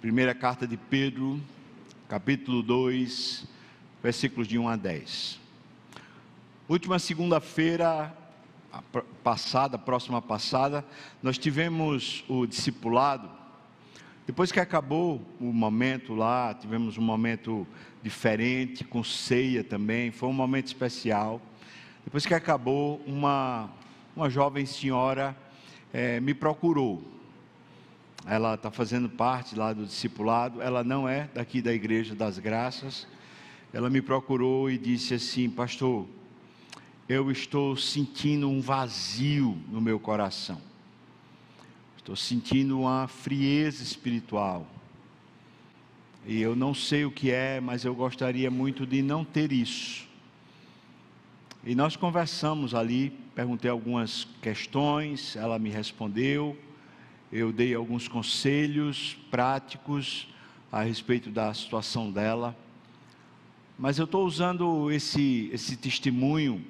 Primeira carta de Pedro, capítulo 2, versículos de 1 a 10. Última segunda-feira passada, próxima passada, nós tivemos o discipulado. Depois que acabou o momento lá, tivemos um momento diferente, com ceia também, foi um momento especial. Depois que acabou, uma, uma jovem senhora é, me procurou ela está fazendo parte lá do discipulado, ela não é daqui da Igreja das Graças. Ela me procurou e disse assim: Pastor, eu estou sentindo um vazio no meu coração, estou sentindo uma frieza espiritual. E eu não sei o que é, mas eu gostaria muito de não ter isso. E nós conversamos ali, perguntei algumas questões, ela me respondeu eu dei alguns conselhos práticos a respeito da situação dela, mas eu estou usando esse, esse testemunho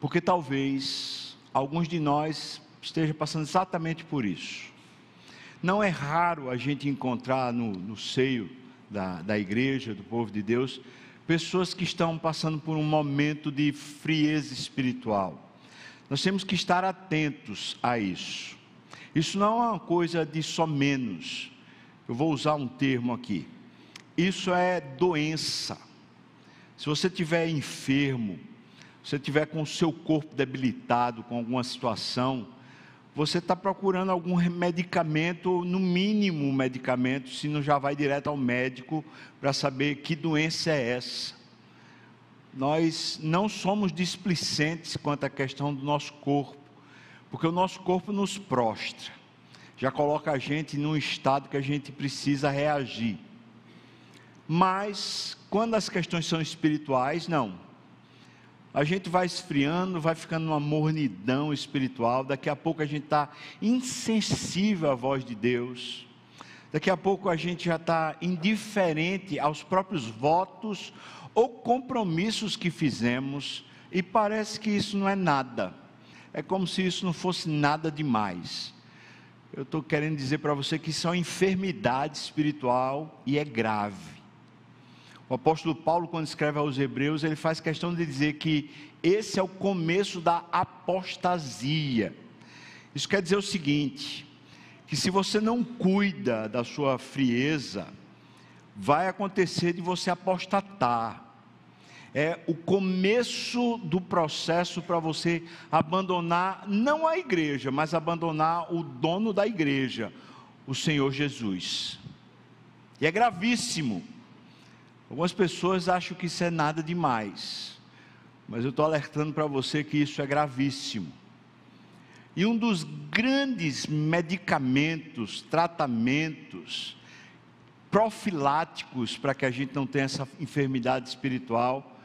porque talvez alguns de nós estejam passando exatamente por isso. Não é raro a gente encontrar no, no seio da, da igreja, do povo de Deus, pessoas que estão passando por um momento de frieza espiritual. Nós temos que estar atentos a isso. Isso não é uma coisa de só menos. Eu vou usar um termo aqui. Isso é doença. Se você tiver enfermo, se você tiver com o seu corpo debilitado com alguma situação, você está procurando algum medicamento, no mínimo um medicamento, se não já vai direto ao médico para saber que doença é essa. Nós não somos displicentes quanto à questão do nosso corpo porque o nosso corpo nos prostra, já coloca a gente num estado que a gente precisa reagir. Mas, quando as questões são espirituais, não. A gente vai esfriando, vai ficando numa mornidão espiritual, daqui a pouco a gente está insensível à voz de Deus, daqui a pouco a gente já está indiferente aos próprios votos ou compromissos que fizemos, e parece que isso não é nada é como se isso não fosse nada demais. Eu estou querendo dizer para você que isso é uma enfermidade espiritual e é grave. O apóstolo Paulo, quando escreve aos Hebreus, ele faz questão de dizer que esse é o começo da apostasia. Isso quer dizer o seguinte: que se você não cuida da sua frieza, vai acontecer de você apostatar é o começo do processo para você abandonar, não a igreja, mas abandonar o dono da igreja, o Senhor Jesus. E é gravíssimo. Algumas pessoas acham que isso é nada demais, mas eu estou alertando para você que isso é gravíssimo. E um dos grandes medicamentos, tratamentos, profiláticos para que a gente não tenha essa enfermidade espiritual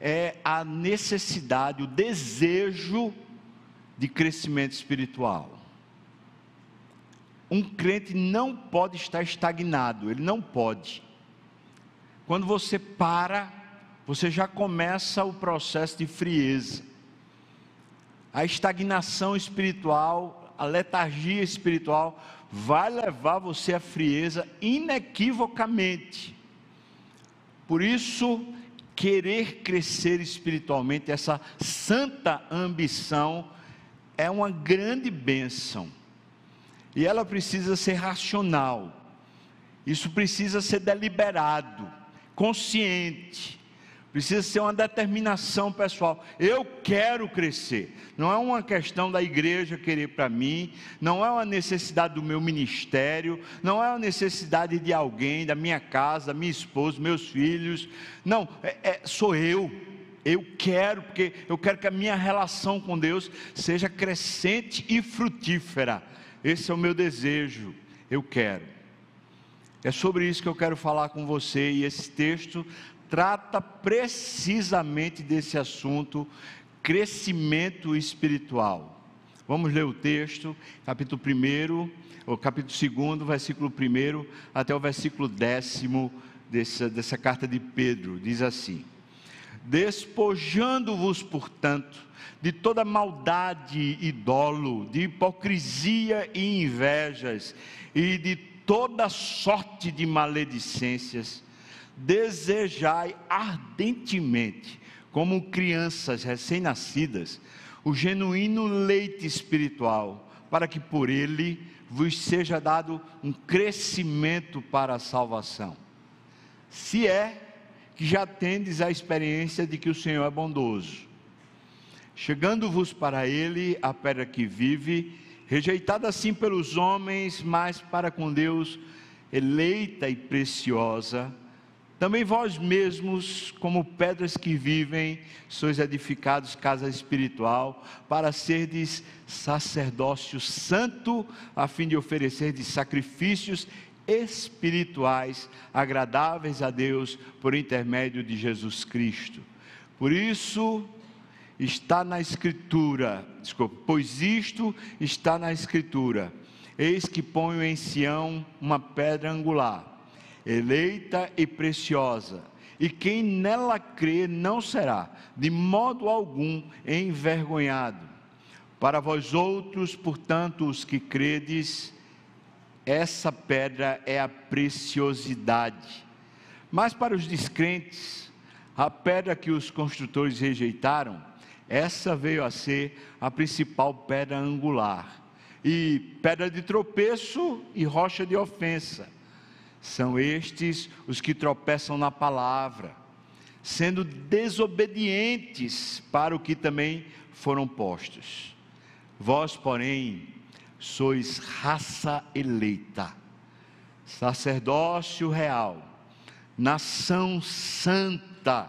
é a necessidade, o desejo de crescimento espiritual. Um crente não pode estar estagnado, ele não pode. Quando você para, você já começa o processo de frieza. A estagnação espiritual, a letargia espiritual, vai levar você à frieza inequivocamente. Por isso, querer crescer espiritualmente, essa santa ambição, é uma grande bênção. E ela precisa ser racional. Isso precisa ser deliberado, consciente. Precisa ser uma determinação pessoal. Eu quero crescer. Não é uma questão da igreja querer para mim, não é uma necessidade do meu ministério, não é uma necessidade de alguém, da minha casa, minha esposa, meus filhos. Não, é, é, sou eu. Eu quero, porque eu quero que a minha relação com Deus seja crescente e frutífera. Esse é o meu desejo. Eu quero. É sobre isso que eu quero falar com você, e esse texto trata precisamente desse assunto, crescimento espiritual. Vamos ler o texto, capítulo 1, o capítulo 2, versículo 1 até o versículo 10 dessa, dessa carta de Pedro. Diz assim: Despojando-vos, portanto, de toda maldade e dolo, de hipocrisia e invejas, e de toda sorte de maledicências, desejai ardentemente, como crianças recém-nascidas, o genuíno leite espiritual, para que por ele vos seja dado um crescimento para a salvação. Se é que já tendes a experiência de que o Senhor é bondoso. Chegando-vos para ele a pedra que vive, rejeitada assim pelos homens, mas para com Deus eleita e preciosa, também vós mesmos, como pedras que vivem, sois edificados casa espiritual, para serdes sacerdócio santo, a fim de oferecerdes sacrifícios espirituais agradáveis a Deus por intermédio de Jesus Cristo. Por isso está na escritura, desculpa, pois isto está na escritura. Eis que ponho em Sião uma pedra angular eleita e preciosa, e quem nela crê não será, de modo algum, envergonhado. Para vós outros, portanto, os que credes, essa pedra é a preciosidade. Mas para os descrentes, a pedra que os construtores rejeitaram, essa veio a ser a principal pedra angular, e pedra de tropeço e rocha de ofensa. São estes os que tropeçam na palavra, sendo desobedientes para o que também foram postos. Vós, porém, sois raça eleita, sacerdócio real, nação santa,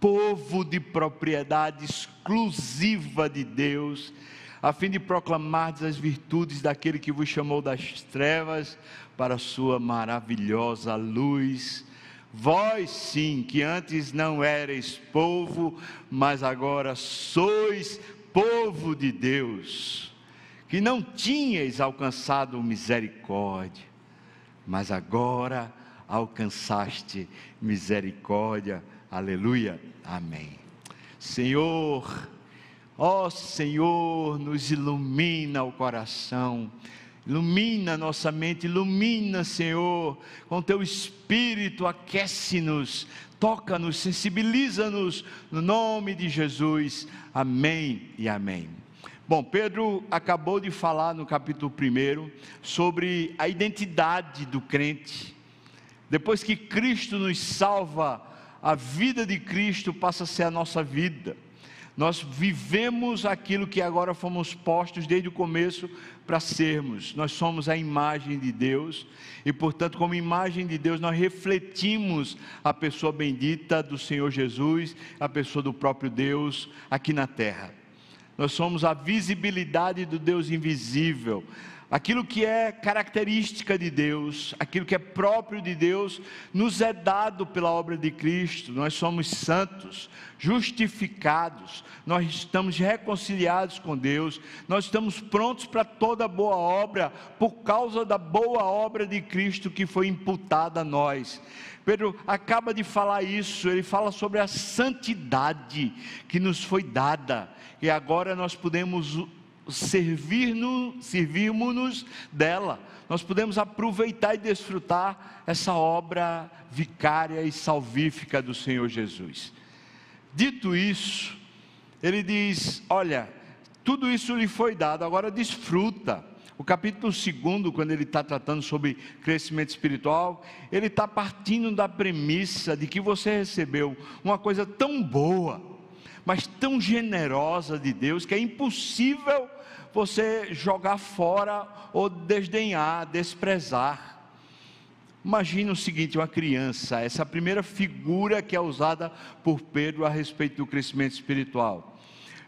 povo de propriedade exclusiva de Deus, a fim de proclamar as virtudes daquele que vos chamou das trevas para sua maravilhosa luz. Vós sim, que antes não erais povo, mas agora sois povo de Deus, que não tinhais alcançado misericórdia, mas agora alcançaste misericórdia. Aleluia. Amém. Senhor, ó Senhor, nos ilumina o coração Ilumina nossa mente, ilumina, Senhor, com teu espírito, aquece-nos, toca-nos, sensibiliza-nos, no nome de Jesus. Amém e amém. Bom, Pedro acabou de falar no capítulo 1 sobre a identidade do crente. Depois que Cristo nos salva, a vida de Cristo passa a ser a nossa vida. Nós vivemos aquilo que agora fomos postos desde o começo para sermos. Nós somos a imagem de Deus e, portanto, como imagem de Deus, nós refletimos a pessoa bendita do Senhor Jesus, a pessoa do próprio Deus aqui na terra. Nós somos a visibilidade do Deus invisível, Aquilo que é característica de Deus, aquilo que é próprio de Deus, nos é dado pela obra de Cristo. Nós somos santos, justificados, nós estamos reconciliados com Deus, nós estamos prontos para toda boa obra, por causa da boa obra de Cristo que foi imputada a nós. Pedro acaba de falar isso, ele fala sobre a santidade que nos foi dada, e agora nós podemos servir-nos servirmos dela. Nós podemos aproveitar e desfrutar essa obra vicária e salvífica do Senhor Jesus. Dito isso, ele diz: Olha, tudo isso lhe foi dado, agora desfruta. O capítulo 2, quando ele está tratando sobre crescimento espiritual, ele está partindo da premissa de que você recebeu uma coisa tão boa, mas tão generosa de Deus, que é impossível você jogar fora ou desdenhar, desprezar. Imagine o seguinte: uma criança, essa primeira figura que é usada por Pedro a respeito do crescimento espiritual.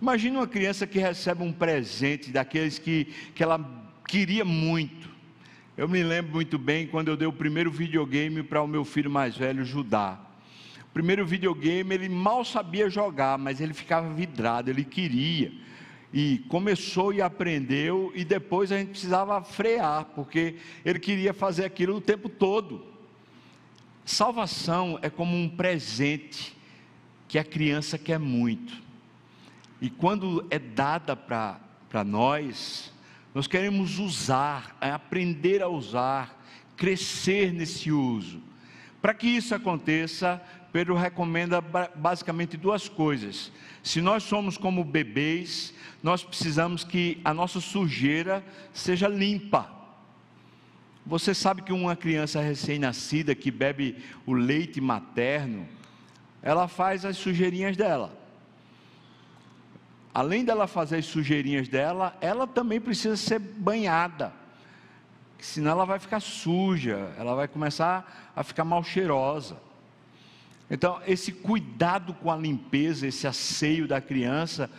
Imagine uma criança que recebe um presente daqueles que, que ela queria muito. Eu me lembro muito bem quando eu dei o primeiro videogame para o meu filho mais velho, Judá. O primeiro videogame ele mal sabia jogar, mas ele ficava vidrado, ele queria e começou e aprendeu, e depois a gente precisava frear, porque ele queria fazer aquilo o tempo todo. Salvação é como um presente que a criança quer muito, e quando é dada para nós, nós queremos usar, é aprender a usar, crescer nesse uso. Para que isso aconteça, Pedro recomenda basicamente duas coisas. Se nós somos como bebês, nós precisamos que a nossa sujeira seja limpa. Você sabe que uma criança recém-nascida que bebe o leite materno, ela faz as sujeirinhas dela. Além dela fazer as sujeirinhas dela, ela também precisa ser banhada senão ela vai ficar suja, ela vai começar a ficar mal cheirosa. Então, esse cuidado com a limpeza, esse asseio da criança,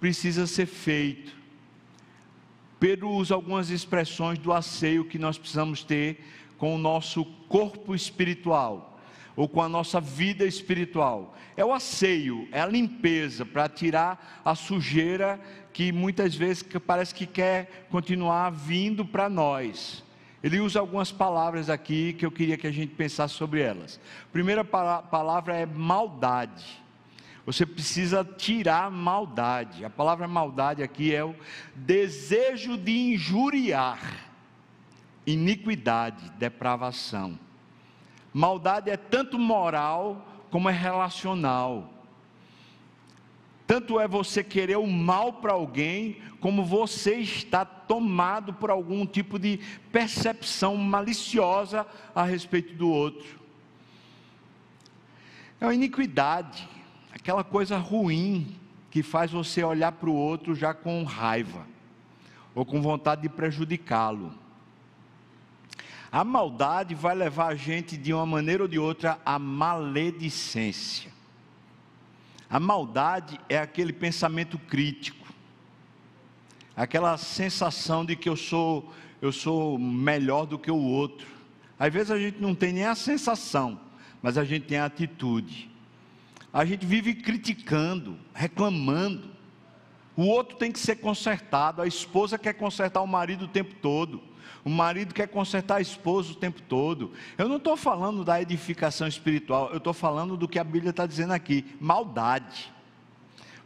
precisa ser feito. Pedro usa algumas expressões do asseio que nós precisamos ter com o nosso corpo espiritual, ou com a nossa vida espiritual. É o asseio, é a limpeza, para tirar a sujeira que muitas vezes parece que quer continuar vindo para nós. Ele usa algumas palavras aqui que eu queria que a gente pensasse sobre elas. Primeira palavra é maldade. Você precisa tirar maldade. A palavra maldade aqui é o desejo de injuriar, iniquidade, depravação. Maldade é tanto moral como é relacional. Tanto é você querer o mal para alguém, como você está tomado por algum tipo de percepção maliciosa a respeito do outro. É uma iniquidade, aquela coisa ruim que faz você olhar para o outro já com raiva, ou com vontade de prejudicá-lo. A maldade vai levar a gente, de uma maneira ou de outra, à maledicência. A maldade é aquele pensamento crítico, aquela sensação de que eu sou eu sou melhor do que o outro. Às vezes a gente não tem nem a sensação, mas a gente tem a atitude. A gente vive criticando, reclamando. O outro tem que ser consertado, a esposa quer consertar o marido o tempo todo. O marido quer consertar a esposa o tempo todo. Eu não estou falando da edificação espiritual, eu estou falando do que a Bíblia está dizendo aqui: maldade.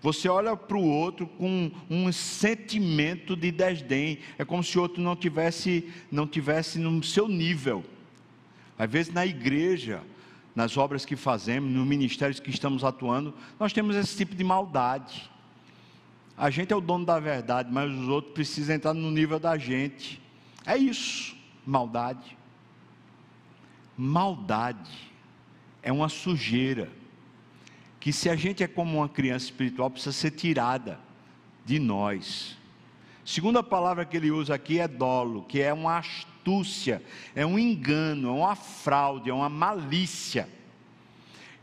Você olha para o outro com um sentimento de desdém. É como se o outro não tivesse, não tivesse no seu nível. Às vezes na igreja, nas obras que fazemos, nos ministérios que estamos atuando, nós temos esse tipo de maldade. A gente é o dono da verdade, mas os outros precisam entrar no nível da gente. É isso, maldade. Maldade é uma sujeira que se a gente é como uma criança espiritual precisa ser tirada de nós. Segunda palavra que ele usa aqui é dolo, que é uma astúcia, é um engano, é uma fraude, é uma malícia.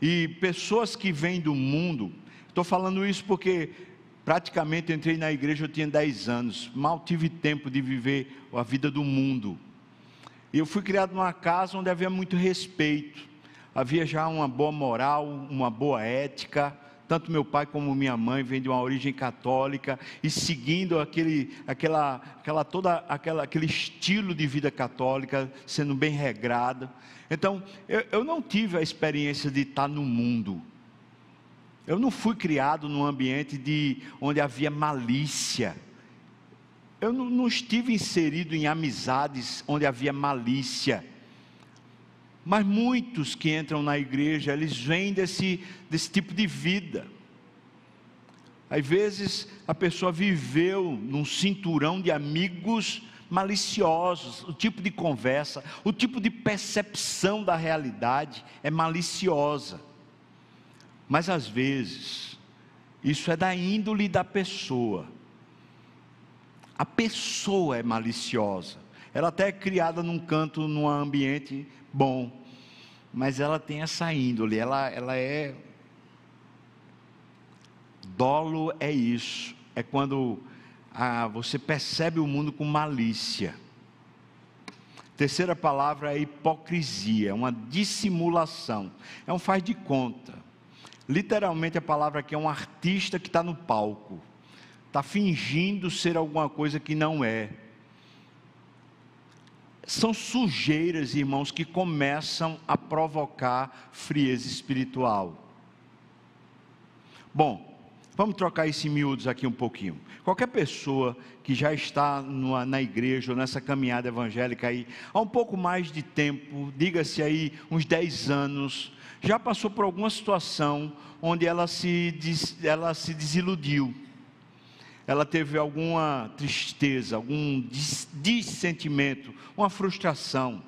E pessoas que vêm do mundo, estou falando isso porque Praticamente entrei na igreja, eu tinha 10 anos, mal tive tempo de viver a vida do mundo. E eu fui criado numa casa onde havia muito respeito, havia já uma boa moral, uma boa ética. Tanto meu pai como minha mãe vêm de uma origem católica e seguindo aquele, aquela, aquela toda aquela, aquele estilo de vida católica, sendo bem regrado. Então, eu, eu não tive a experiência de estar no mundo eu não fui criado num ambiente de onde havia malícia. Eu não, não estive inserido em amizades onde havia malícia. Mas muitos que entram na igreja, eles vêm desse, desse tipo de vida. Às vezes a pessoa viveu num cinturão de amigos maliciosos, o tipo de conversa, o tipo de percepção da realidade é maliciosa. Mas às vezes, isso é da índole da pessoa. A pessoa é maliciosa. Ela até é criada num canto, num ambiente bom, mas ela tem essa índole, ela, ela é. Dolo é isso, é quando ah, você percebe o mundo com malícia. Terceira palavra é hipocrisia, é uma dissimulação, é um faz de conta. Literalmente a palavra aqui é um artista que está no palco, está fingindo ser alguma coisa que não é. São sujeiras, irmãos, que começam a provocar frieza espiritual. Bom, Vamos trocar esse miúdos aqui um pouquinho. Qualquer pessoa que já está numa, na igreja ou nessa caminhada evangélica aí há um pouco mais de tempo, diga-se aí uns 10 anos, já passou por alguma situação onde ela se, ela se desiludiu, ela teve alguma tristeza, algum dissentimento, uma frustração,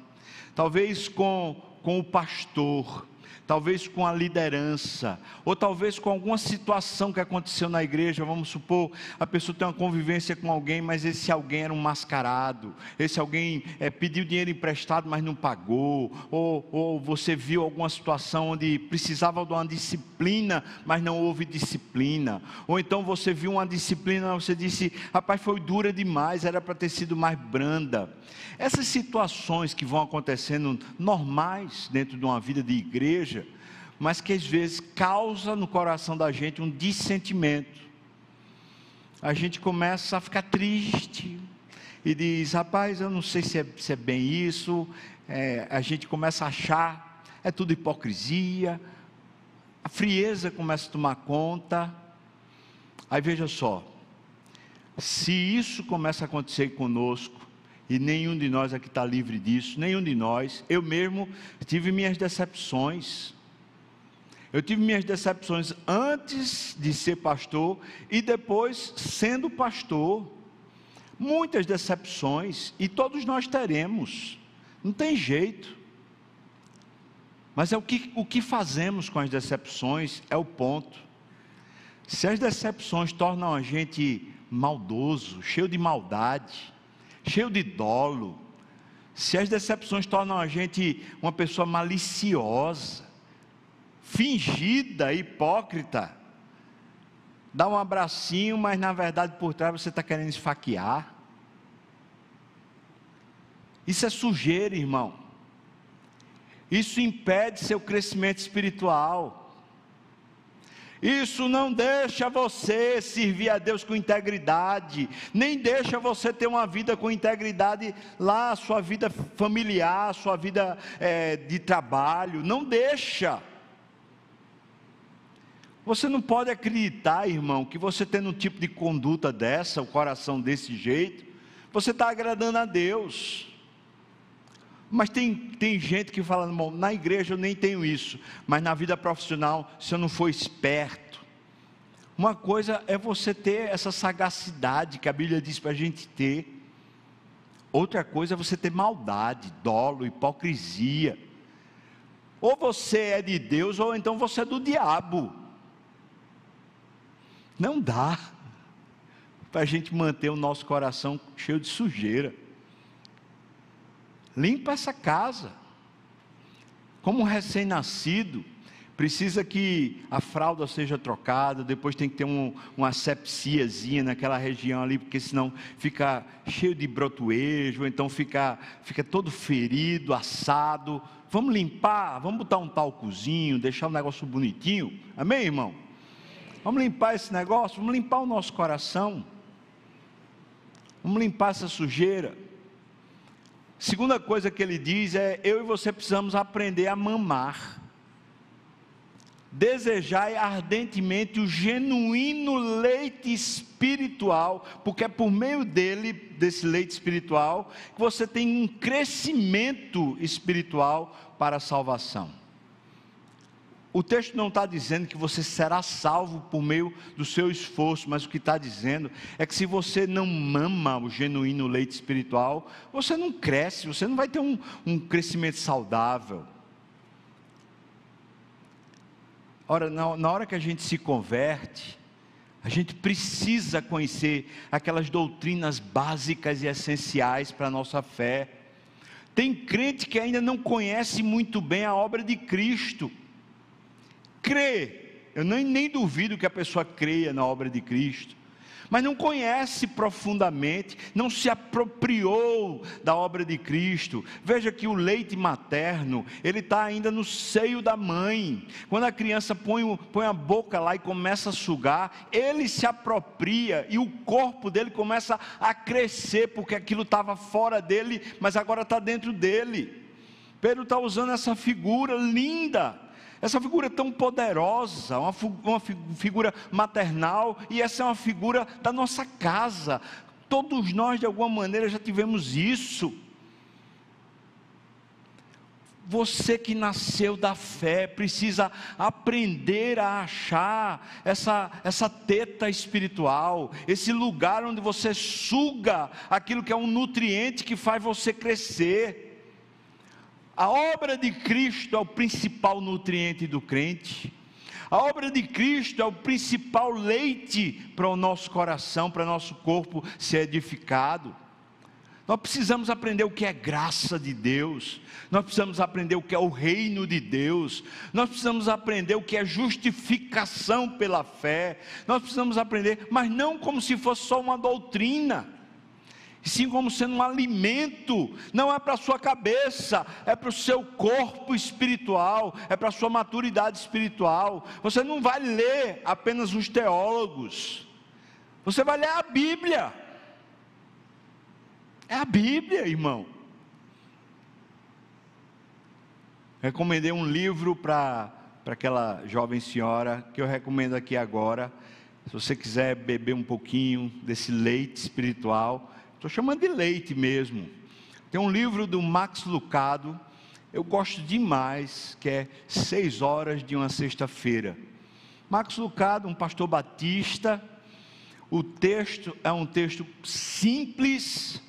talvez com, com o pastor, talvez com a liderança, ou talvez com alguma situação que aconteceu na igreja. Vamos supor, a pessoa tem uma convivência com alguém, mas esse alguém era um mascarado, esse alguém é, pediu dinheiro emprestado, mas não pagou, ou, ou você viu alguma situação onde precisava de uma disciplina, mas não houve disciplina, ou então você viu uma disciplina, você disse, rapaz, foi dura demais, era para ter sido mais branda. Essas situações que vão acontecendo normais dentro de uma vida de igreja, mas que às vezes causa no coração da gente um dissentimento. A gente começa a ficar triste e diz: rapaz, eu não sei se é, se é bem isso. É, a gente começa a achar, é tudo hipocrisia, a frieza começa a tomar conta. Aí veja só, se isso começa a acontecer conosco, e nenhum de nós aqui está livre disso, nenhum de nós. Eu mesmo tive minhas decepções. Eu tive minhas decepções antes de ser pastor e depois sendo pastor. Muitas decepções, e todos nós teremos, não tem jeito. Mas é o que, o que fazemos com as decepções é o ponto. Se as decepções tornam a gente maldoso, cheio de maldade, cheio de dolo, se as decepções tornam a gente uma pessoa maliciosa, fingida, hipócrita, dá um abracinho, mas na verdade por trás você está querendo esfaquear. Isso é sujeira, irmão. Isso impede seu crescimento espiritual. Isso não deixa você servir a Deus com integridade, nem deixa você ter uma vida com integridade lá, sua vida familiar, sua vida é, de trabalho, não deixa. Você não pode acreditar, irmão, que você tendo um tipo de conduta dessa, o coração desse jeito, você está agradando a Deus. Mas tem, tem gente que fala, irmão, na igreja eu nem tenho isso, mas na vida profissional, se eu não for esperto. Uma coisa é você ter essa sagacidade que a Bíblia diz para a gente ter, outra coisa é você ter maldade, dolo, hipocrisia. Ou você é de Deus, ou então você é do diabo. Não dá para a gente manter o nosso coração cheio de sujeira. Limpa essa casa. Como um recém-nascido, precisa que a fralda seja trocada, depois tem que ter um, uma sepsiazinha naquela região ali, porque senão fica cheio de brotoejo, então fica, fica todo ferido, assado. Vamos limpar, vamos botar um talcozinho, deixar o negócio bonitinho. Amém, irmão? Vamos limpar esse negócio, vamos limpar o nosso coração. Vamos limpar essa sujeira. Segunda coisa que ele diz é: eu e você precisamos aprender a mamar. Desejai ardentemente o genuíno leite espiritual, porque é por meio dele, desse leite espiritual, que você tem um crescimento espiritual para a salvação. O texto não está dizendo que você será salvo por meio do seu esforço, mas o que está dizendo é que se você não mama o genuíno leite espiritual, você não cresce, você não vai ter um, um crescimento saudável. Ora, na, na hora que a gente se converte, a gente precisa conhecer aquelas doutrinas básicas e essenciais para a nossa fé. Tem crente que ainda não conhece muito bem a obra de Cristo crê. Eu nem, nem duvido que a pessoa creia na obra de Cristo, mas não conhece profundamente, não se apropriou da obra de Cristo. Veja que o leite materno, ele está ainda no seio da mãe. Quando a criança põe, põe a boca lá e começa a sugar, ele se apropria e o corpo dele começa a crescer, porque aquilo estava fora dele, mas agora está dentro dele. Pedro está usando essa figura linda Essa figura é tão poderosa, uma, uma figura maternal, e essa é uma figura da nossa casa. Todos nós, de alguma maneira, já tivemos isso. Você que nasceu da fé precisa aprender a achar essa, essa teta espiritual, esse lugar onde você suga aquilo que é um nutriente que faz você crescer. A obra de Cristo é o principal nutriente do crente. A obra de Cristo é o principal leite para o nosso coração, para o nosso corpo ser edificado. Nós precisamos aprender o que é graça de Deus, nós precisamos aprender o que é o reino de Deus, nós precisamos aprender o que é justificação pela fé, nós precisamos aprender, mas não como se fosse só uma doutrina, sim como sendo um alimento, não é para a sua cabeça, é para o seu corpo espiritual, é para a sua maturidade espiritual. Você não vai ler apenas os teólogos, você vai ler a Bíblia. É a Bíblia, irmão. Recomendei um livro para aquela jovem senhora, que eu recomendo aqui agora. Se você quiser beber um pouquinho desse leite espiritual, estou chamando de leite mesmo. Tem um livro do Max Lucado, eu gosto demais, que é Seis Horas de uma Sexta-feira. Max Lucado, um pastor batista, o texto é um texto simples,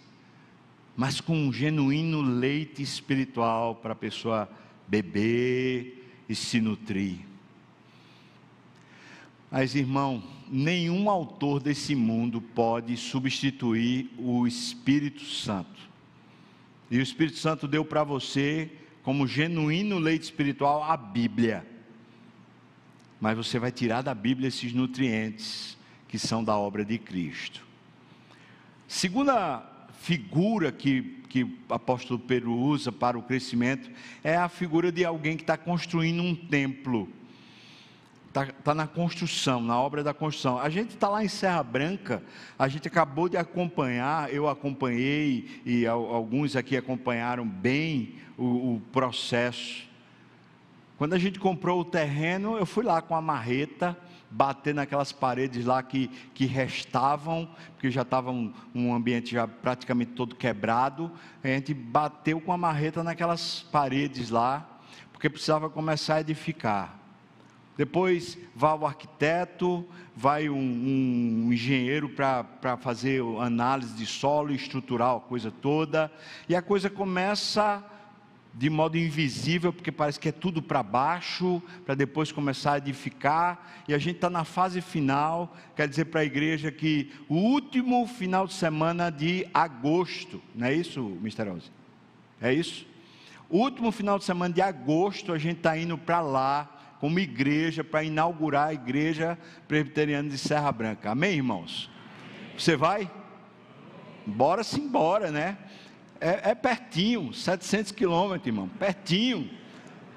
mas com um genuíno leite espiritual para a pessoa beber e se nutrir. Mas, irmão, nenhum autor desse mundo pode substituir o Espírito Santo. E o Espírito Santo deu para você, como genuíno leite espiritual, a Bíblia. Mas você vai tirar da Bíblia esses nutrientes que são da obra de Cristo. Segunda figura que, que o apóstolo Pedro usa para o crescimento é a figura de alguém que está construindo um templo. Está tá na construção, na obra da construção. A gente está lá em Serra Branca, a gente acabou de acompanhar, eu acompanhei e alguns aqui acompanharam bem o, o processo. Quando a gente comprou o terreno, eu fui lá com a marreta, bater naquelas paredes lá que, que restavam, porque já estava um, um, ambiente já praticamente todo quebrado. A gente bateu com a marreta naquelas paredes lá, porque precisava começar a edificar. Depois vai o arquiteto, vai um, um engenheiro para fazer análise de solo estrutural, coisa toda, e a coisa começa de modo invisível, porque parece que é tudo para baixo, para depois começar a edificar, e a gente está na fase final, quer dizer para a igreja que o último final de semana de agosto, não é isso, Mr. Ozzy? É isso? O último final de semana de agosto, a gente está indo para lá, como igreja, para inaugurar a igreja presbiteriana de Serra Branca. Amém, irmãos? Você vai? Bora sim, bora, né? é, é pertinho, 700 quilômetros, irmão, pertinho.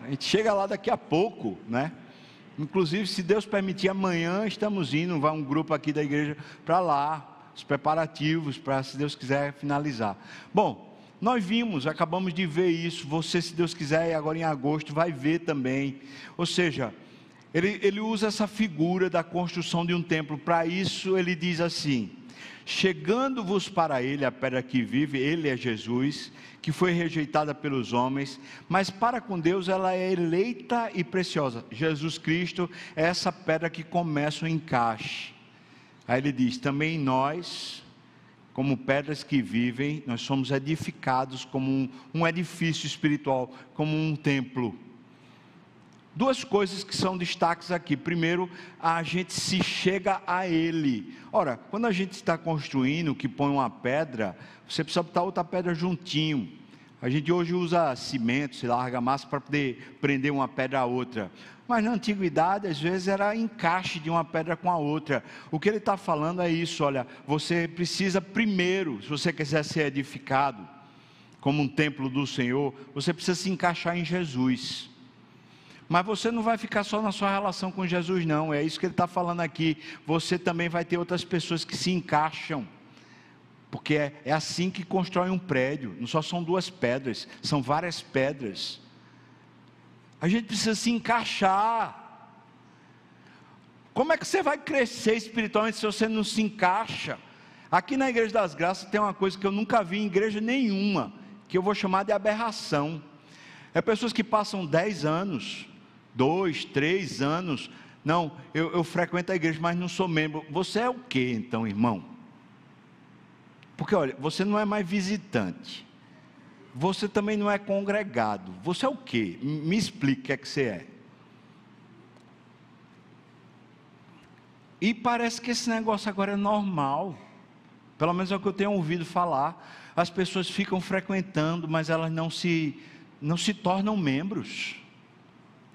A gente chega lá daqui a pouco, né? Inclusive, se Deus permitir, amanhã estamos indo, vai um grupo aqui da igreja para lá, os preparativos para, se Deus quiser, finalizar. Bom, nós vimos, acabamos de ver isso. Você, se Deus quiser, agora em agosto, vai ver também. Ou seja, ele, ele usa essa figura da construção de um templo. Para isso, ele diz assim: Chegando-vos para ele a pedra que vive, ele é Jesus, que foi rejeitada pelos homens, mas para com Deus ela é eleita e preciosa. Jesus Cristo é essa pedra que começa o encaixe. Aí ele diz: também nós, como pedras que vivem, nós somos edificados como um, um edifício espiritual, como um templo. Duas coisas que são destaques aqui. Primeiro, a gente se chega a Ele. Ora, quando a gente está construindo, que põe uma pedra, você precisa botar outra pedra juntinho. A gente hoje usa cimento, se larga massa para poder prender uma pedra a outra. Mas na antiguidade, às vezes, era encaixe de uma pedra com a outra. O que ele está falando é isso: olha, você precisa primeiro, se você quiser ser edificado como um templo do Senhor, você precisa se encaixar em Jesus. Mas você não vai ficar só na sua relação com Jesus, não. É isso que ele está falando aqui. Você também vai ter outras pessoas que se encaixam. Porque é, é assim que constrói um prédio. Não só são duas pedras, são várias pedras. A gente precisa se encaixar. Como é que você vai crescer espiritualmente se você não se encaixa? Aqui na Igreja das Graças tem uma coisa que eu nunca vi em igreja nenhuma, que eu vou chamar de aberração. É pessoas que passam 10 anos, 2, 3 anos. Não, eu, eu frequento a igreja, mas não sou membro. Você é o que então, irmão? Porque olha, você não é mais visitante. Você também não é congregado. Você é o que? Me explique o que é que você é. E parece que esse negócio agora é normal. Pelo menos é o que eu tenho ouvido falar. As pessoas ficam frequentando, mas elas não se, não se tornam membros.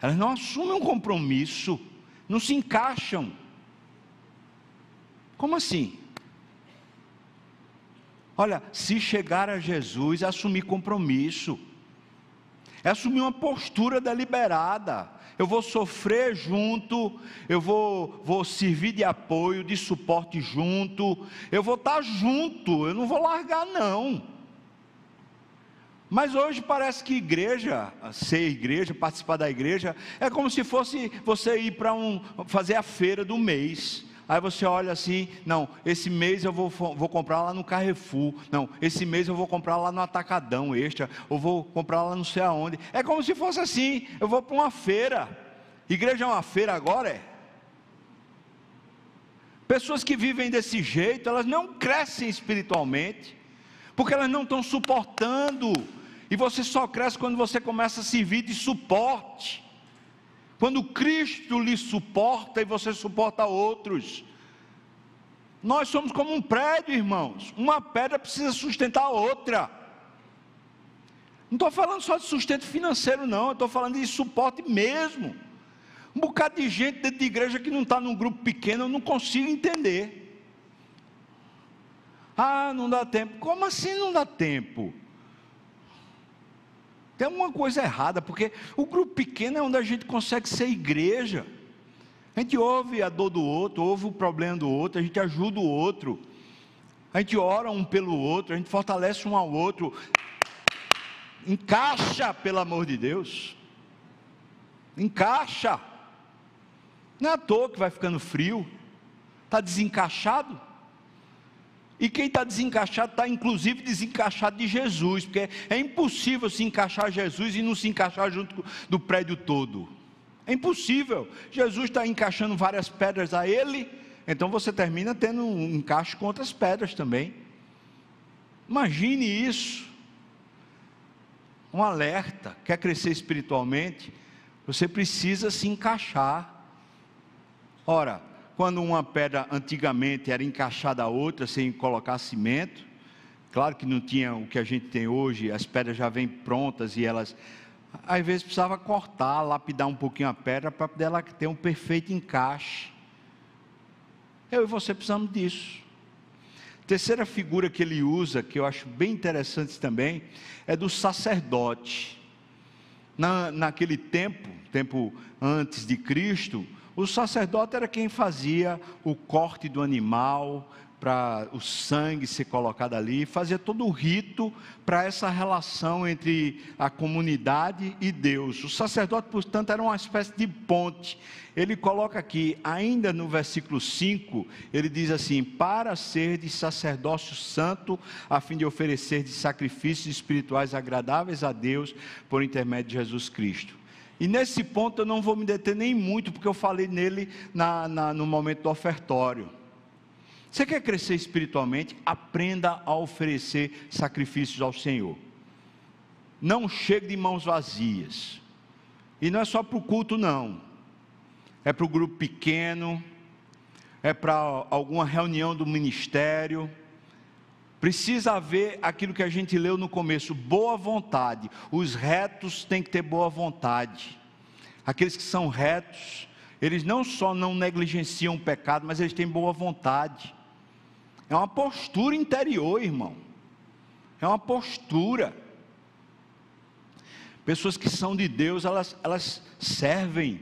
Elas não assumem um compromisso. Não se encaixam. Como assim? Olha, se chegar a Jesus, é assumir compromisso, é assumir uma postura deliberada eu vou sofrer junto, eu vou, vou servir de apoio, de suporte junto, eu vou estar junto, eu não vou largar, não. Mas hoje parece que igreja, ser igreja, participar da igreja, é como se fosse você ir para um, fazer a feira do mês. Aí você olha assim, não, esse mês eu vou, vou comprar lá no Carrefour, não, esse mês eu vou comprar lá no Atacadão Extra, ou vou comprar lá não sei aonde. É como se fosse assim, eu vou para uma feira. Igreja é uma feira agora, é? Pessoas que vivem desse jeito, elas não crescem espiritualmente, porque elas não estão suportando, e você só cresce quando você começa a servir de suporte. Quando Cristo lhe suporta e você suporta outros. Nós somos como um prédio, irmãos. Uma pedra precisa sustentar a outra. Não estou falando só de sustento financeiro, não. Estou falando de suporte mesmo. Um bocado de gente dentro de igreja que não está num grupo pequeno, eu não consigo entender. Ah, não dá tempo. Como assim não dá tempo? Tem uma coisa errada, porque o grupo pequeno é onde a gente consegue ser igreja. A gente ouve a dor do outro, ouve o problema do outro, a gente ajuda o outro. A gente ora um pelo outro, a gente fortalece um ao outro. Encaixa, pelo amor de Deus. Encaixa. Não é à toa que vai ficando frio. Está desencaixado. E quem está desencaixado está inclusive desencaixado de Jesus, porque é impossível se encaixar Jesus e não se encaixar junto do prédio todo. É impossível. Jesus está encaixando várias pedras a ele, então você termina tendo um encaixe com outras pedras também. Imagine isso. Um alerta, quer crescer espiritualmente, você precisa se encaixar. Ora, quando uma pedra antigamente era encaixada a outra sem colocar cimento, claro que não tinha o que a gente tem hoje, as pedras já vêm prontas e elas às vezes precisava cortar, lapidar um pouquinho a pedra para poder ela ter um perfeito encaixe. Eu e você precisamos disso. Terceira figura que ele usa, que eu acho bem interessante também, é do sacerdote. Na, naquele tempo, tempo antes de Cristo, o sacerdote era quem fazia o corte do animal, para o sangue ser colocado ali, fazia todo o rito para essa relação entre a comunidade e Deus. O sacerdote, portanto, era uma espécie de ponte. Ele coloca aqui, ainda no versículo 5, ele diz assim: Para ser de sacerdócio santo, a fim de oferecer de sacrifícios espirituais agradáveis a Deus, por intermédio de Jesus Cristo. E nesse ponto eu não vou me deter nem muito, porque eu falei nele na, na, no momento do ofertório. Você quer crescer espiritualmente? Aprenda a oferecer sacrifícios ao Senhor. Não chegue de mãos vazias. E não é só para o culto, não. É para o grupo pequeno, é para alguma reunião do ministério Precisa haver aquilo que a gente leu no começo, boa vontade. Os retos têm que ter boa vontade. Aqueles que são retos, eles não só não negligenciam o pecado, mas eles têm boa vontade. É uma postura interior, irmão. É uma postura. Pessoas que são de Deus, elas, elas servem.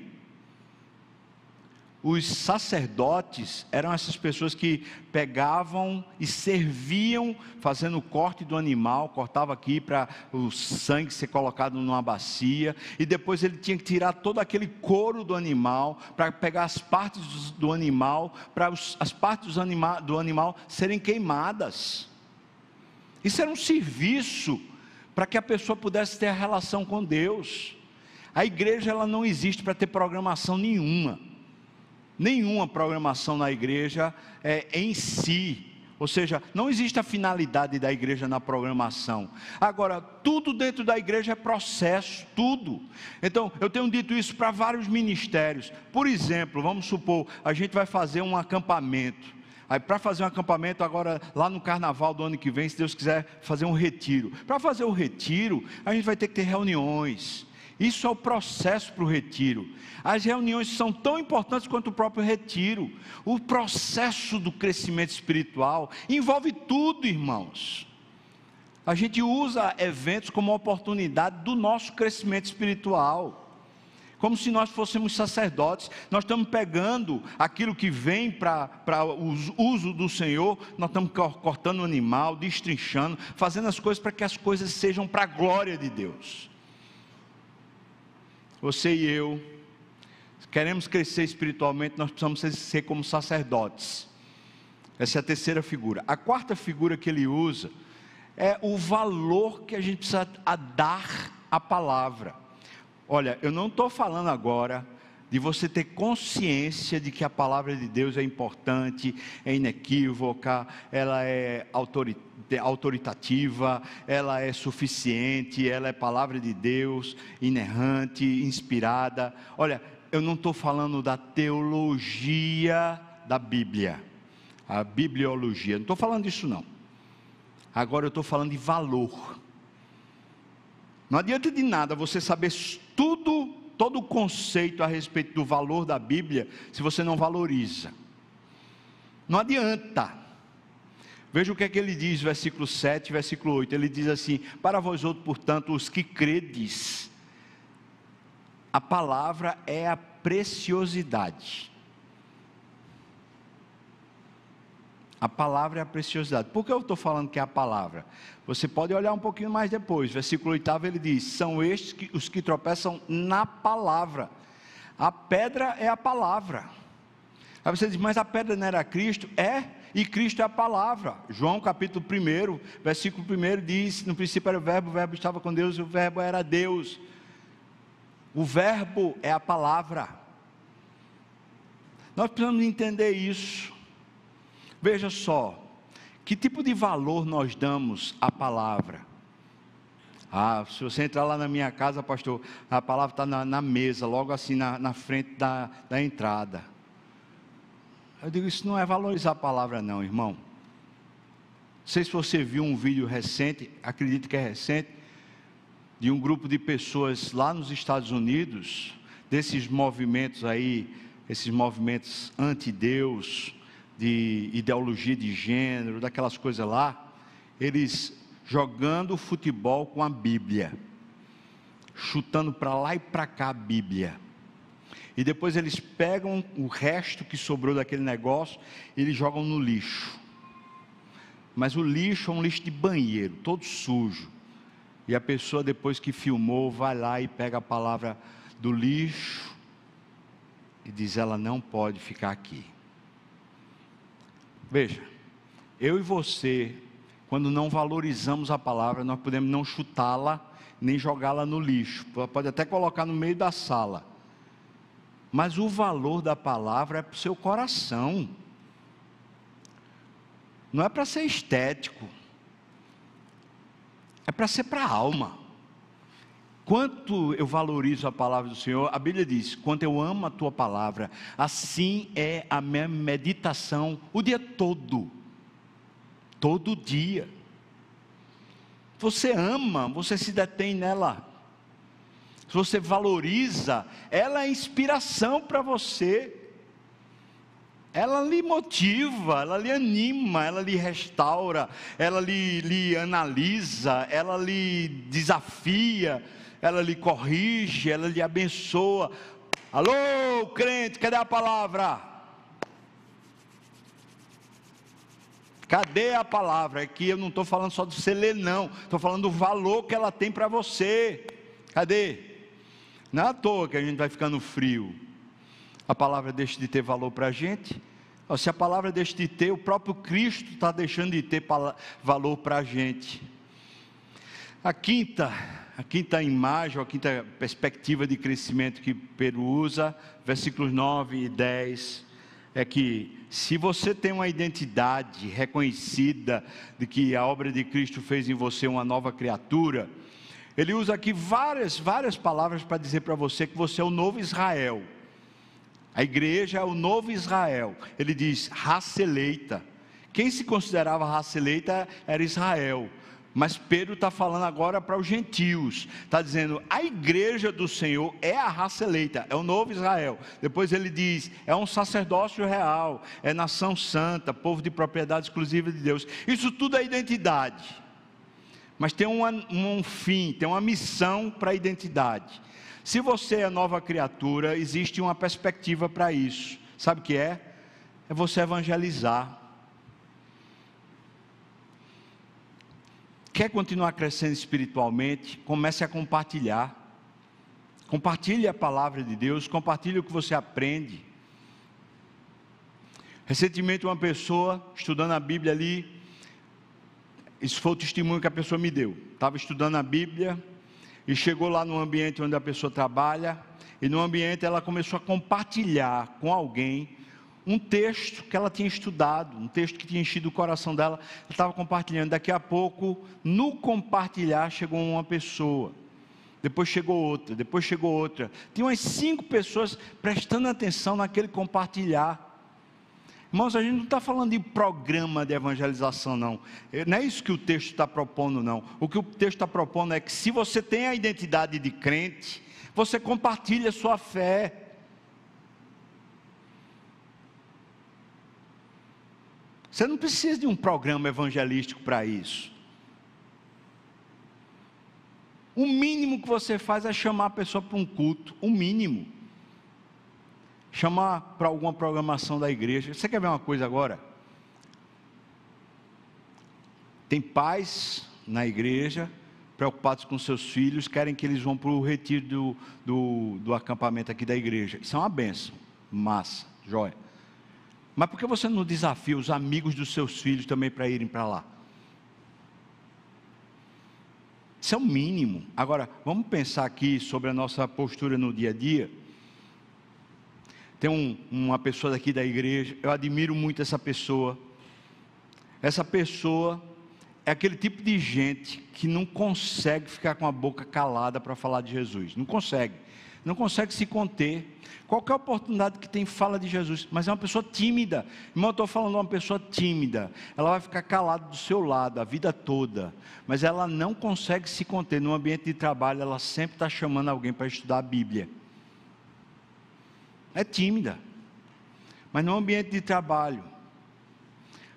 Os sacerdotes eram essas pessoas que pegavam e serviam, fazendo o corte do animal, cortava aqui para o sangue ser colocado numa bacia, e depois ele tinha que tirar todo aquele couro do animal, para pegar as partes do animal, para as partes do animal, do animal serem queimadas. Isso era um serviço para que a pessoa pudesse ter a relação com Deus. A igreja ela não existe para ter programação nenhuma nenhuma programação na igreja é, em si. Ou seja, não existe a finalidade da igreja na programação. Agora, tudo dentro da igreja é processo, tudo. Então, eu tenho dito isso para vários ministérios. Por exemplo, vamos supor, a gente vai fazer um acampamento. Aí, para fazer um acampamento agora, lá no carnaval do ano que vem, se Deus quiser fazer um retiro. Para fazer o retiro, a gente vai ter que ter reuniões. Isso é o processo para o retiro. As reuniões são tão importantes quanto o próprio retiro. O processo do crescimento espiritual envolve tudo, irmãos. A gente usa eventos como oportunidade do nosso crescimento espiritual. Como se nós fôssemos sacerdotes, nós estamos pegando aquilo que vem para o uso do Senhor, nós estamos cortando o animal, destrinchando, fazendo as coisas para que as coisas sejam para a glória de Deus você e eu, queremos crescer espiritualmente, nós precisamos ser como sacerdotes. Essa é a terceira figura. A quarta figura que ele usa é o valor que a gente precisa dar à palavra. Olha, eu não estou falando agora de você ter consciência de que a palavra de Deus é importante, é inequívoca, ela é autoritativa, ela é suficiente, ela é palavra de Deus, inerrante, inspirada. Olha, eu não estou falando da teologia da Bíblia, a bibliologia, não estou falando disso não. Agora eu estou falando de valor. Não adianta de nada você saber tudo todo o conceito a respeito do valor da Bíblia se você não valoriza. Não adianta. Veja o que é que ele diz, versículo 7, versículo 8. Ele diz assim: Para vós outros, portanto, os que credes, a palavra é a preciosidade. A palavra é a preciosidade. Por que eu estou falando que é a palavra? Você pode olhar um pouquinho mais depois. Versículo 8 ele diz: São estes que, os que tropeçam na palavra. A pedra é a palavra. Aí você diz, mas a pedra não era Cristo? É, e Cristo é a palavra. João capítulo 1, versículo 1 diz: No princípio era o Verbo, o Verbo estava com Deus, e o Verbo era Deus. O Verbo é a palavra. Nós precisamos entender isso. Veja só, que tipo de valor nós damos à palavra? Ah, se você entrar lá na minha casa, pastor, a palavra está na, na, mesa, logo assim na, na frente da, da entrada. Eu digo, isso não é valorizar a palavra, não, irmão. Não sei se você viu um vídeo recente, acredito que é recente, de um grupo de pessoas lá nos Estados Unidos, desses movimentos aí, esses movimentos anti-Deus, de ideologia de gênero, daquelas coisas lá, eles jogando futebol com a Bíblia, chutando para lá e para cá a Bíblia. E depois eles pegam o resto que sobrou daquele negócio e eles jogam no lixo. Mas o lixo é um lixo de banheiro, todo sujo. E a pessoa, depois que filmou, vai lá e pega a palavra do lixo e diz: ela não pode ficar aqui. Veja, eu e você, quando não valorizamos a palavra, nós podemos não chutá-la, nem jogá-la no lixo, pode até colocar no meio da sala. Mas o valor da palavra é para o seu coração, não é para ser estético, é para ser para a alma. Quanto eu valorizo a palavra do Senhor, a Bíblia diz: quanto eu amo a tua palavra, assim é a minha meditação o dia todo, todo dia. Você ama, você se detém nela, se você valoriza, ela é inspiração para você, ela lhe motiva, ela lhe anima, ela lhe restaura, ela lhe, lhe analisa, ela lhe desafia ela lhe corrige, ela lhe abençoa. Alô, crente, cadê a palavra? Cadê a palavra? É que eu não estou falando só de você ler, não. Estou falando do valor que ela tem para você. Cadê? Não é à toa que a gente vai ficando frio. A palavra deixa de ter valor para a gente. Se a palavra deixa de ter, o próprio Cristo está deixando de ter valor para a gente. A quinta, a quinta imagem, a quinta perspectiva de crescimento que Pedro usa, versículos 9 e 10, é que se você tem uma identidade reconhecida de que a obra de Cristo fez em você uma nova criatura, ele usa aqui várias, várias palavras para dizer para você que você é o novo Israel. A igreja é o novo Israel. Ele diz raça eleita. Quem se considerava raça eleita era Israel. Mas Pedro está falando agora para os gentios, está dizendo: a igreja do Senhor é a raça eleita, é o novo Israel. Depois ele diz: é um sacerdócio real, é nação santa, povo de propriedade exclusiva de Deus. Isso tudo é identidade, mas tem uma, um fim, tem uma missão para a identidade. Se você é nova criatura, existe uma perspectiva para isso. Sabe o que é? É você evangelizar. Quer continuar crescendo espiritualmente? Comece a compartilhar. Compartilhe a palavra de Deus, compartilhe o que você aprende. Recentemente, uma pessoa estudando a Bíblia ali, isso foi o testemunho que a pessoa me deu. Estava estudando a Bíblia, e chegou lá no ambiente onde a pessoa trabalha, e no ambiente ela começou a compartilhar com alguém um texto que ela tinha estudado, um texto que tinha enchido o coração dela, ela estava compartilhando. Daqui a pouco, no compartilhar, chegou uma pessoa, depois chegou outra, depois chegou outra. Tinha umas cinco pessoas prestando atenção naquele compartilhar. Irmãos, a gente não está falando de programa de evangelização, não. Não é isso que o texto está propondo, não. O que o texto está propondo é que se você tem a identidade de crente, você compartilha sua fé. Você não precisa de um programa evangelístico para isso. O mínimo que você faz é chamar a pessoa para um culto, o mínimo chamar para alguma programação da igreja. Você quer ver uma coisa agora? Tem pais na igreja preocupados com seus filhos, querem que eles vão para o retiro do, do, do acampamento aqui da igreja. Isso é uma benção, massa, joia. Mas por que você não desafia os amigos dos seus filhos também para irem para lá? Isso é o mínimo. Agora, vamos pensar aqui sobre a nossa postura no dia a dia. Tem um, uma pessoa daqui da igreja, eu admiro muito essa pessoa. Essa pessoa é aquele tipo de gente que não consegue ficar com a boca calada para falar de Jesus. Não consegue. Não consegue se conter. Qualquer oportunidade que tem, fala de Jesus. Mas é uma pessoa tímida. Irmão, eu estou falando de uma pessoa tímida. Ela vai ficar calada do seu lado a vida toda. Mas ela não consegue se conter. No ambiente de trabalho, ela sempre está chamando alguém para estudar a Bíblia é tímida, mas no ambiente de trabalho,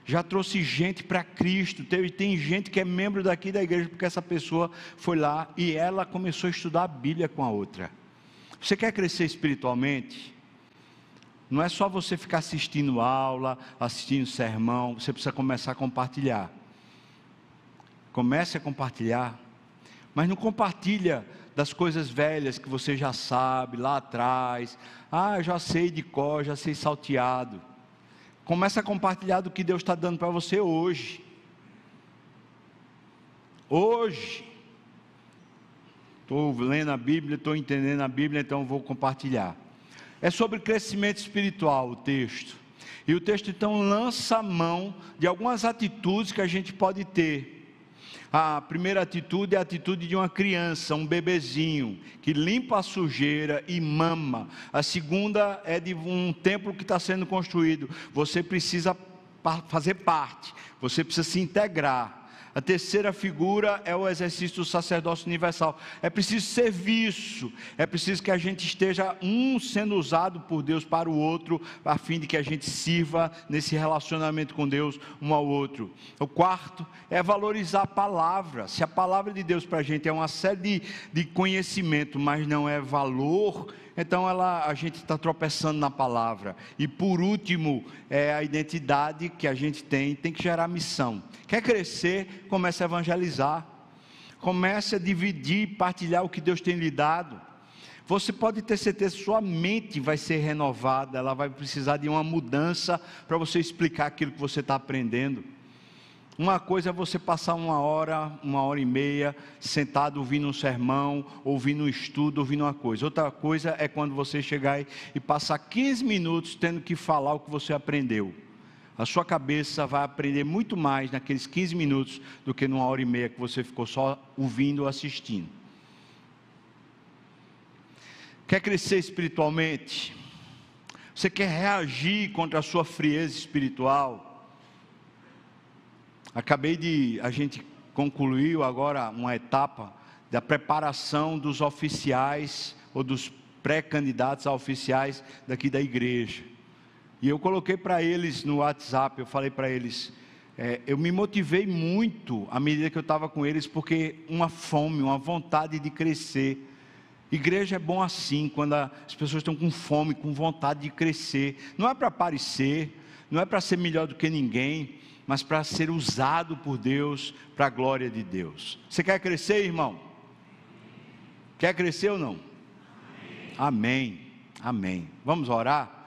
já trouxe gente para Cristo. Teve, tem gente que é membro daqui da igreja, porque essa pessoa foi lá e ela começou a estudar a Bíblia com a outra. Você quer crescer espiritualmente? Não é só você ficar assistindo aula, assistindo sermão, você precisa começar a compartilhar. Comece a compartilhar, mas não compartilha das coisas velhas que você já sabe lá atrás. Ah, já sei de cor, já sei salteado. Começa a compartilhar do que Deus está dando para você hoje. Hoje. Estou lendo a Bíblia, estou entendendo a Bíblia, então vou compartilhar. É sobre crescimento espiritual o texto. E o texto então lança mão de algumas atitudes que a gente pode ter a primeira atitude é a atitude de uma criança, um bebezinho, que limpa a sujeira e mama. A segunda é de um templo que está sendo construído. Você precisa fazer parte, você precisa se integrar. A terceira figura é o exercício do sacerdócio universal. É preciso serviço, é preciso que a gente esteja um sendo usado por Deus para o outro, a fim de que a gente sirva nesse relacionamento com Deus um ao outro. O quarto é valorizar a palavra. Se a palavra de Deus para a gente é uma série de, de conhecimento, mas não é valor, então ela, a gente está tropeçando na palavra. E por último, é a identidade que a gente tem, tem que gerar missão. Quer crescer, comece a evangelizar. Comece a dividir, partilhar o que Deus tem lhe dado. Você pode ter certeza sua mente vai ser renovada, ela vai precisar de uma mudança para você explicar aquilo que você está aprendendo. Uma coisa é você passar uma hora, uma hora e meia, sentado ouvindo um sermão, ouvindo um estudo, ouvindo uma coisa. Outra coisa é quando você chegar e passar 15 minutos tendo que falar o que você aprendeu. A sua cabeça vai aprender muito mais naqueles 15 minutos do que numa hora e meia que você ficou só ouvindo ou assistindo. Quer crescer espiritualmente? Você quer reagir contra a sua frieza espiritual? Acabei de, a gente concluiu agora uma etapa da preparação dos oficiais ou dos pré-candidatos a oficiais daqui da igreja. E eu coloquei para eles no WhatsApp, eu falei para eles, é, eu me motivei muito à medida que eu estava com eles, porque uma fome, uma vontade de crescer. Igreja é bom assim, quando as pessoas estão com fome, com vontade de crescer. Não é para aparecer, não é para ser melhor do que ninguém, mas para ser usado por Deus, para a glória de Deus. Você quer crescer, irmão? Quer crescer ou não? Amém. Amém. Vamos orar?